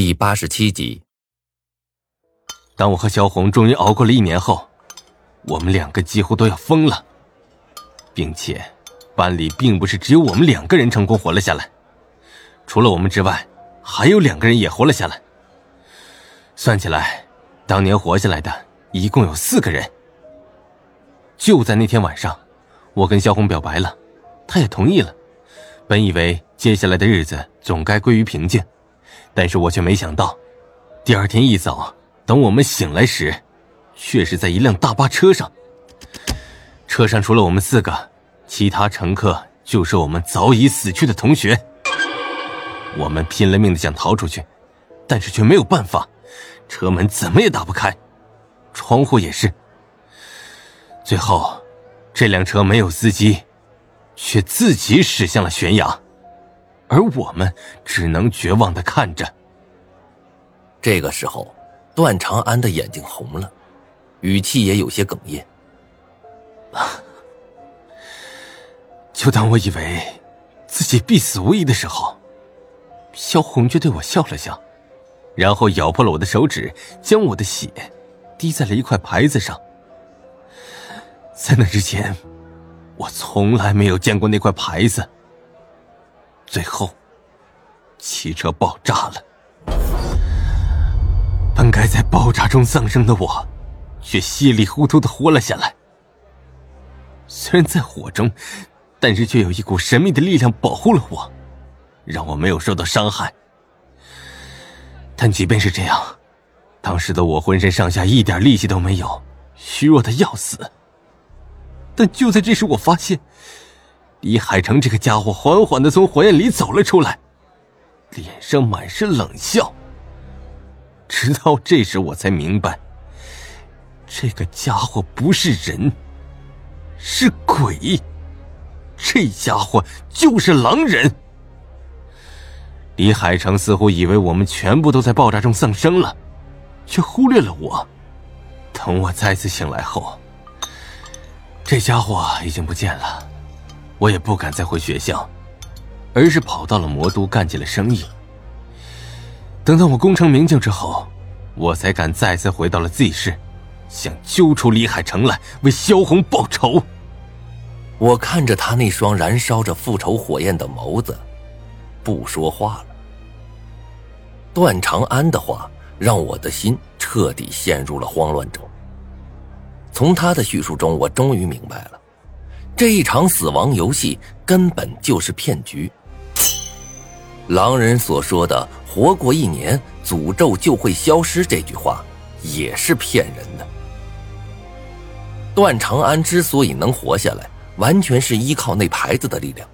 第八十七集。当我和萧红终于熬过了一年后，我们两个几乎都要疯了，并且班里并不是只有我们两个人成功活了下来，除了我们之外，还有两个人也活了下来。算起来，当年活下来的一共有四个人。就在那天晚上，我跟萧红表白了，她也同意了。本以为接下来的日子总该归于平静，但是我却没想到，第二天一早，等我们醒来时，却是在一辆大巴车上。车上除了我们四个，其他乘客就是我们早已死去的同学。我们拼了命的想逃出去，但是却没有办法，车门怎么也打不开，窗户也是。最后，这辆车没有司机。却自己驶向了悬崖，而我们只能绝望的看着。这个时候，段长安的眼睛红了，语气也有些哽咽。就当我以为自己必死无疑的时候，萧红却对我笑了笑，然后咬破了我的手指，将我的血滴在了一块牌子上。在那之前。我从来没有见过那块牌子。最后，汽车爆炸了，本该在爆炸中丧生的我，却稀里糊涂的活了下来。虽然在火中，但是却有一股神秘的力量保护了我，让我没有受到伤害。但即便是这样，当时的我浑身上下一点力气都没有，虚弱的要死。但就在这时，我发现李海成这个家伙缓缓的从火焰里走了出来，脸上满是冷笑。直到这时，我才明白，这个家伙不是人，是鬼。这家伙就是狼人。李海成似乎以为我们全部都在爆炸中丧生了，却忽略了我。等我再次醒来后。这家伙已经不见了，我也不敢再回学校，而是跑到了魔都干起了生意。等到我功成名就之后，我才敢再次回到了 Z 市，想揪出李海成来为萧红报仇。我看着他那双燃烧着复仇火焰的眸子，不说话了。段长安的话让我的心彻底陷入了慌乱中。从他的叙述中，我终于明白了，这一场死亡游戏根本就是骗局。狼人所说的“活过一年，诅咒就会消失”这句话也是骗人的。段长安之所以能活下来，完全是依靠那牌子的力量。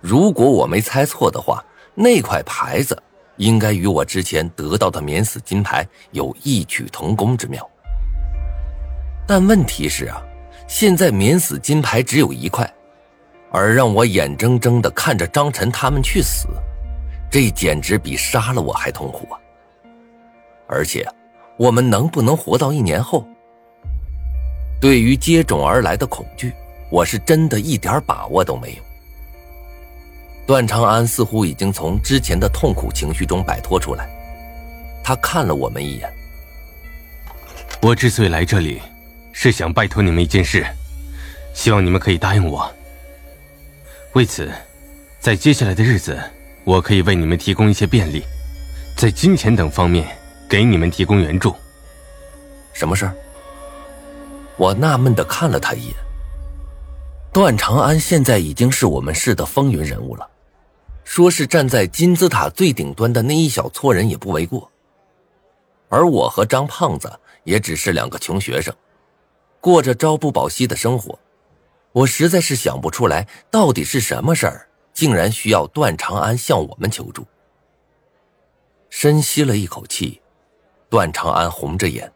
如果我没猜错的话，那块牌子应该与我之前得到的免死金牌有异曲同工之妙。但问题是啊，现在免死金牌只有一块，而让我眼睁睁的看着张晨他们去死，这简直比杀了我还痛苦啊！而且，我们能不能活到一年后？对于接踵而来的恐惧，我是真的一点把握都没有。段长安似乎已经从之前的痛苦情绪中摆脱出来，他看了我们一眼。我之所以来这里。是想拜托你们一件事，希望你们可以答应我。为此，在接下来的日子，我可以为你们提供一些便利，在金钱等方面给你们提供援助。什么事儿？我纳闷的看了他一眼。段长安现在已经是我们市的风云人物了，说是站在金字塔最顶端的那一小撮人也不为过。而我和张胖子也只是两个穷学生。过着朝不保夕的生活，我实在是想不出来到底是什么事儿，竟然需要段长安向我们求助。深吸了一口气，段长安红着眼：“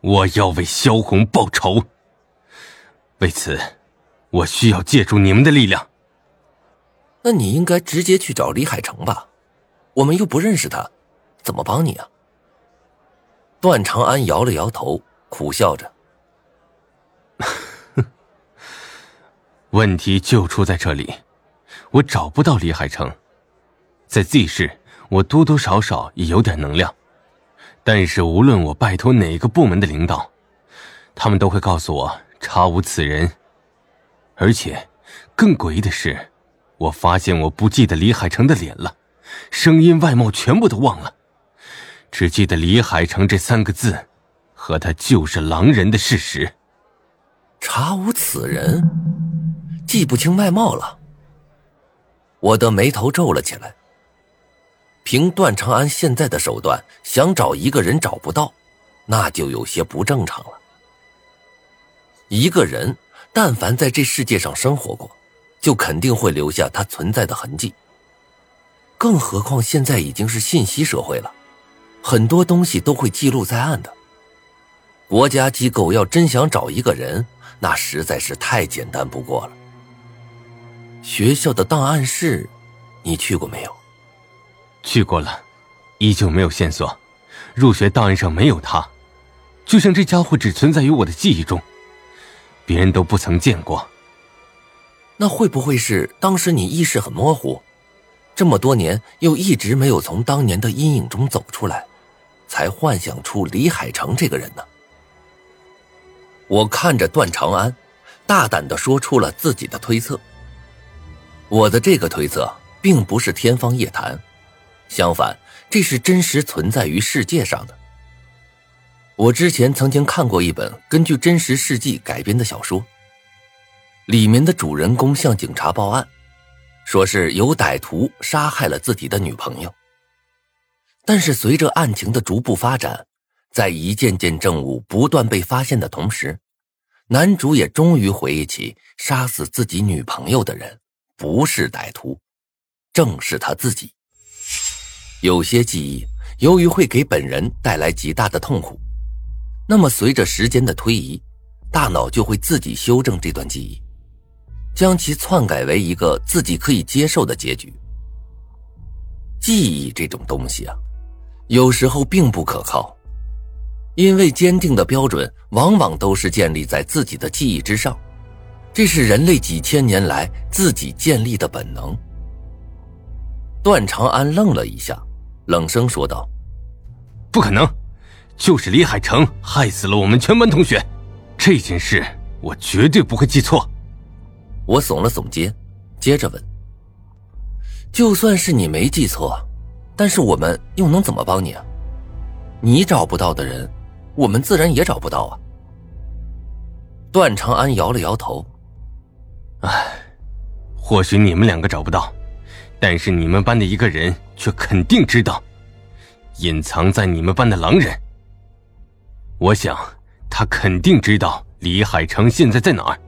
我要为萧红报仇。为此，我需要借助你们的力量。那你应该直接去找李海成吧，我们又不认识他，怎么帮你啊？”段长安摇了摇头，苦笑着：“ 问题就出在这里，我找不到李海成。在 Z 市，我多多少少也有点能量，但是无论我拜托哪个部门的领导，他们都会告诉我查无此人。而且，更诡异的是，我发现我不记得李海成的脸了，声音、外貌全部都忘了，只记得李海成这三个字，和他就是狼人的事实。查无此人，记不清外貌了。我的眉头皱了起来。凭段长安现在的手段，想找一个人找不到，那就有些不正常了。一个人但凡在这世界上生活过，就肯定会留下他存在的痕迹。更何况现在已经是信息社会了，很多东西都会记录在案的。国家机构要真想找一个人，那实在是太简单不过了。学校的档案室，你去过没有？去过了，依旧没有线索。入学档案上没有他，就像这家伙只存在于我的记忆中，别人都不曾见过。那会不会是当时你意识很模糊，这么多年又一直没有从当年的阴影中走出来，才幻想出李海成这个人呢？我看着段长安，大胆的说出了自己的推测。我的这个推测并不是天方夜谭。相反，这是真实存在于世界上的。我之前曾经看过一本根据真实事迹改编的小说，里面的主人公向警察报案，说是有歹徒杀害了自己的女朋友。但是随着案情的逐步发展，在一件件证物不断被发现的同时，男主也终于回忆起杀死自己女朋友的人不是歹徒，正是他自己。有些记忆由于会给本人带来极大的痛苦，那么随着时间的推移，大脑就会自己修正这段记忆，将其篡改为一个自己可以接受的结局。记忆这种东西啊，有时候并不可靠，因为坚定的标准往往都是建立在自己的记忆之上，这是人类几千年来自己建立的本能。段长安愣了一下。冷声说道：“不可能，就是李海成害死了我们全班同学，这件事我绝对不会记错。”我耸了耸肩，接着问：“就算是你没记错，但是我们又能怎么帮你啊？你找不到的人，我们自然也找不到啊。”段长安摇了摇头：“唉，或许你们两个找不到。”但是你们班的一个人却肯定知道，隐藏在你们班的狼人。我想，他肯定知道李海成现在在哪儿，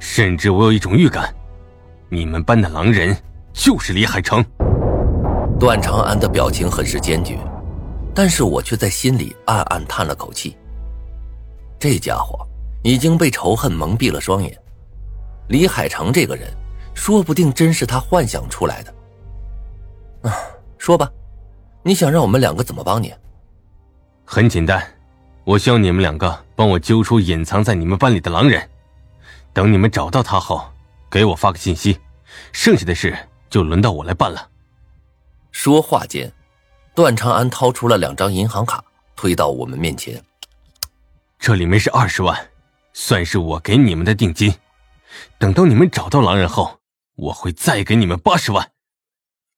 甚至我有一种预感，你们班的狼人就是李海成。段长安的表情很是坚决，但是我却在心里暗暗叹了口气。这家伙已经被仇恨蒙蔽了双眼，李海成这个人。说不定真是他幻想出来的。啊，说吧，你想让我们两个怎么帮你？很简单，我需要你们两个帮我揪出隐藏在你们班里的狼人。等你们找到他后，给我发个信息，剩下的事就轮到我来办了。说话间，段长安掏出了两张银行卡，推到我们面前。这里面是二十万，算是我给你们的定金。等到你们找到狼人后。我会再给你们八十万，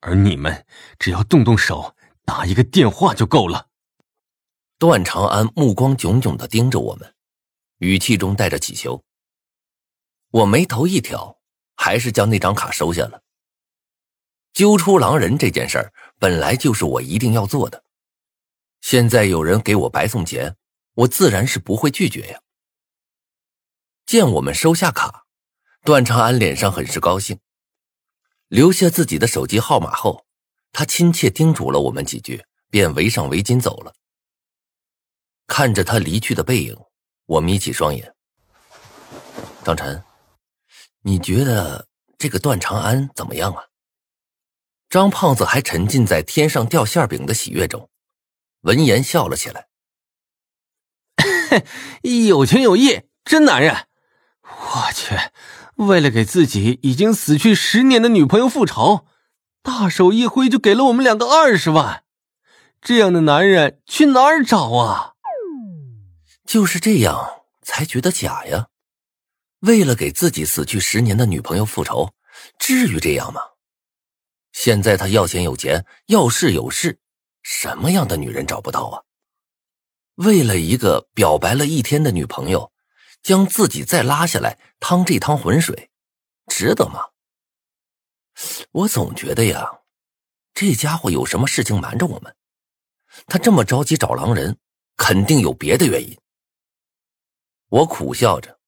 而你们只要动动手，打一个电话就够了。段长安目光炯炯的盯着我们，语气中带着乞求。我眉头一挑，还是将那张卡收下了。揪出狼人这件事儿本来就是我一定要做的，现在有人给我白送钱，我自然是不会拒绝呀。见我们收下卡，段长安脸上很是高兴。留下自己的手机号码后，他亲切叮嘱了我们几句，便围上围巾走了。看着他离去的背影，我眯起双眼。张晨，你觉得这个段长安怎么样啊？张胖子还沉浸在天上掉馅饼的喜悦中，闻言笑了起来：“ 有情有义，真男人！我去，为了给自己已经死去十年的女朋友复仇，大手一挥就给了我们两个二十万。这样的男人去哪儿找啊？就是这样才觉得假呀。为了给自己死去十年的女朋友复仇，至于这样吗？现在他要钱有钱，要势有势，什么样的女人找不到啊？为了一个表白了一天的女朋友，将自己再拉下来趟这趟浑水，值得吗？我总觉得呀，这家伙有什么事情瞒着我们。他这么着急找狼人，肯定有别的原因。我苦笑着，